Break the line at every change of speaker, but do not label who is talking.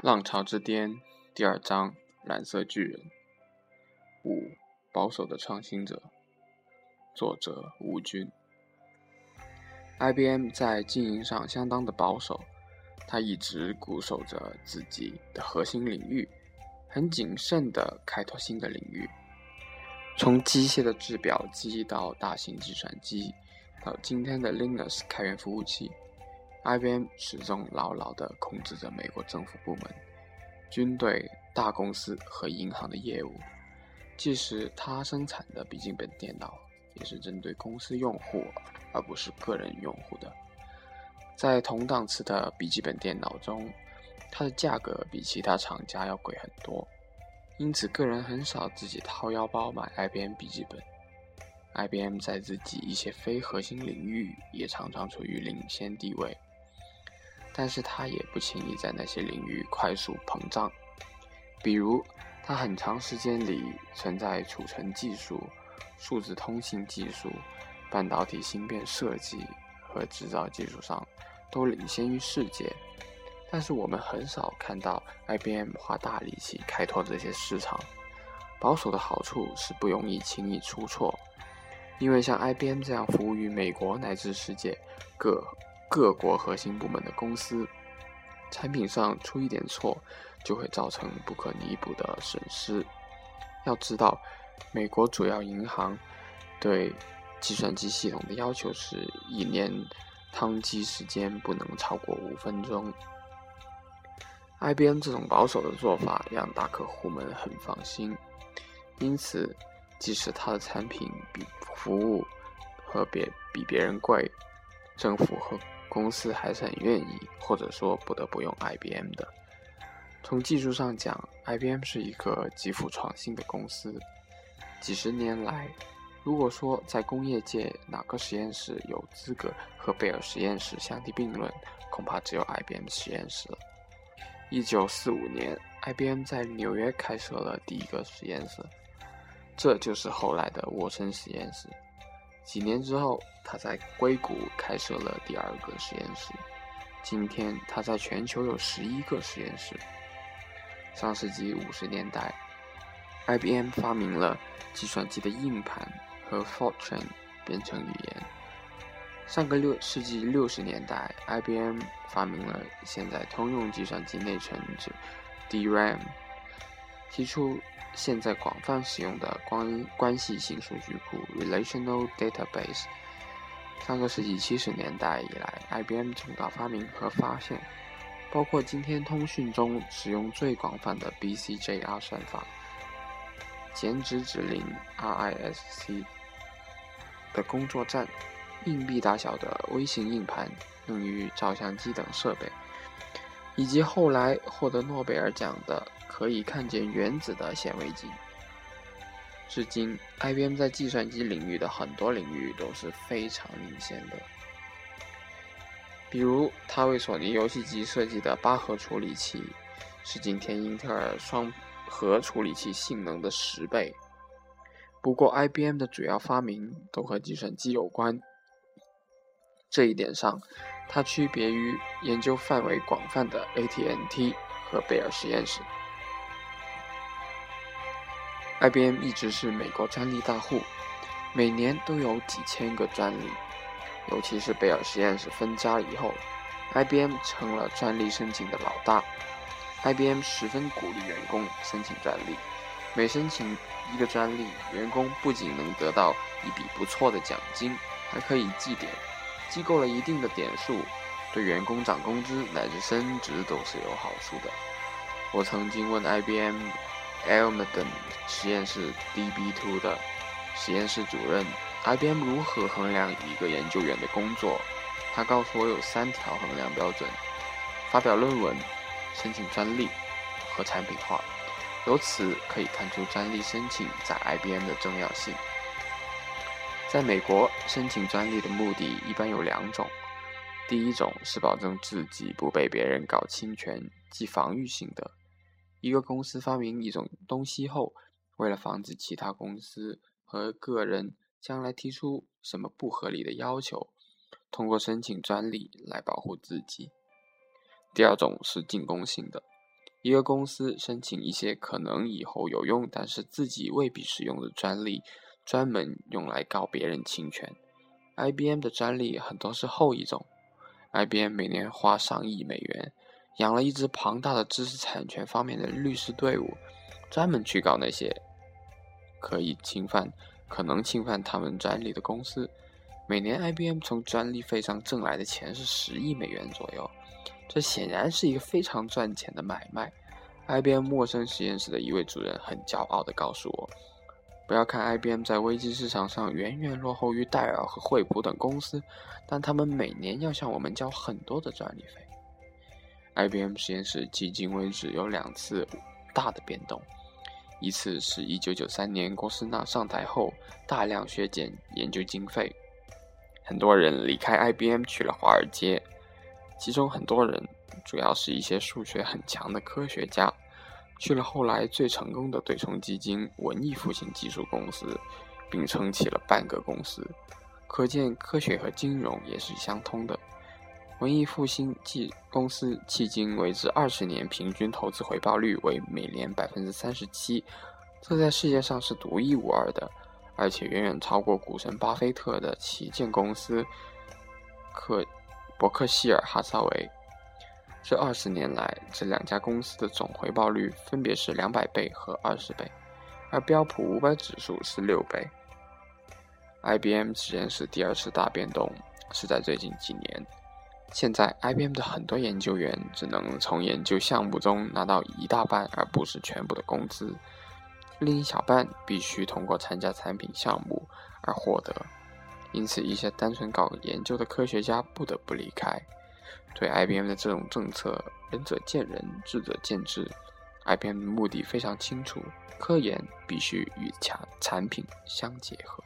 浪潮之巅第二章：蓝色巨人。五保守的创新者。作者：吴军。IBM 在经营上相当的保守，他一直固守着自己的核心领域，很谨慎地开拓新的领域。从机械的制表机到大型计算机，到今天的 Linux 开源服务器。IBM 始终牢牢地控制着美国政府部门、军队、大公司和银行的业务。即使它生产的笔记本电脑也是针对公司用户，而不是个人用户的。在同档次的笔记本电脑中，它的价格比其他厂家要贵很多，因此个人很少自己掏腰包买 IBM 笔记本。IBM 在自己一些非核心领域也常常处于领先地位。但是它也不轻易在那些领域快速膨胀，比如它很长时间里存在储存技术、数字通信技术、半导体芯片设计和制造技术上都领先于世界。但是我们很少看到 IBM 花大力气开拓这些市场。保守的好处是不容易轻易出错，因为像 IBM 这样服务于美国乃至世界各。各国核心部门的公司产品上出一点错，就会造成不可弥补的损失。要知道，美国主要银行对计算机系统的要求是一年宕机时间不能超过五分钟。IBM 这种保守的做法让大客户们很放心，因此即使它的产品比服务和别比别人贵，政府和公司还是很愿意，或者说不得不用 IBM 的。从技术上讲，IBM 是一个极富创新的公司。几十年来，如果说在工业界哪个实验室有资格和贝尔实验室相提并论，恐怕只有 IBM 实验室了。一九四五年，IBM 在纽约开设了第一个实验室，这就是后来的沃森实验室。几年之后，他在硅谷开设了第二个实验室。今天，他在全球有十一个实验室。上世纪五十年代，IBM 发明了计算机的硬盘和 Fortran 编程语言。上个六世纪六十年代，IBM 发明了现在通用计算机内存 DRAM，提出。现在广泛使用的关关系性数据库 （Relational Database）。上个世纪七十年代以来，IBM 重大发明和发现，包括今天通讯中使用最广泛的 BCJR 算法、减脂指令 RISC 的工作站、硬币大小的微型硬盘用于照相机等设备，以及后来获得诺贝尔奖的。可以看见原子的显微镜。至今，IBM 在计算机领域的很多领域都是非常领先的。比如，他为索尼游戏机设计的八核处理器，是今天英特尔双核处理器性能的十倍。不过，IBM 的主要发明都和计算机有关。这一点上，它区别于研究范围广泛的 AT&T 和贝尔实验室。IBM 一直是美国专利大户，每年都有几千个专利。尤其是贝尔实验室分家以后，IBM 成了专利申请的老大。IBM 十分鼓励员工申请专利，每申请一个专利，员工不仅能得到一笔不错的奖金，还可以记点，积够了一定的点数，对员工涨工资乃至升职都是有好处的。我曾经问 IBM。Almaden 实验室 DB2 的实验室主任，IBM 如何衡量一个研究员的工作？他告诉我有三条衡量标准：发表论文、申请专利和产品化。由此可以看出专利申请在 IBM 的重要性。在美国，申请专利的目的一般有两种：第一种是保证自己不被别人搞侵权，即防御性的。一个公司发明一种东西后，为了防止其他公司和个人将来提出什么不合理的要求，通过申请专利来保护自己。第二种是进攻性的，一个公司申请一些可能以后有用，但是自己未必使用的专利，专门用来告别人侵权。IBM 的专利很多是后一种。IBM 每年花上亿美元，养了一支庞大的知识产权方面的律师队伍，专门去告那些可以侵犯、可能侵犯他们专利的公司。每年 IBM 从专利费上挣来的钱是十亿美元左右。这显然是一个非常赚钱的买卖。IBM 陌生实验室的一位主任很骄傲地告诉我：“不要看 IBM 在微机市场上远远落后于戴尔和惠普等公司，但他们每年要向我们交很多的专利费。”IBM 实验室迄今为止有两次大的变动，一次是一九九三年郭士纳上台后大量削减研究经费，很多人离开 IBM 去了华尔街。其中很多人，主要是一些数学很强的科学家，去了后来最成功的对冲基金——文艺复兴技术公司，并撑起了半个公司。可见，科学和金融也是相通的。文艺复兴技公司迄今为止二十年平均投资回报率为每年百分之三十七，这在世界上是独一无二的，而且远远超过股神巴菲特的旗舰公司可。伯克希尔哈撒韦，这二十年来，这两家公司的总回报率分别是两百倍和二十倍，而标普五百指数是六倍。IBM 实验室第二次大变动是在最近几年，现在 IBM 的很多研究员只能从研究项目中拿到一大半而不是全部的工资，另一小半必须通过参加产品项目而获得。因此，一些单纯搞研究的科学家不得不离开。对 IBM 的这种政策，仁者见仁，智者见智。IBM 的目的非常清楚：科研必须与产产品相结合。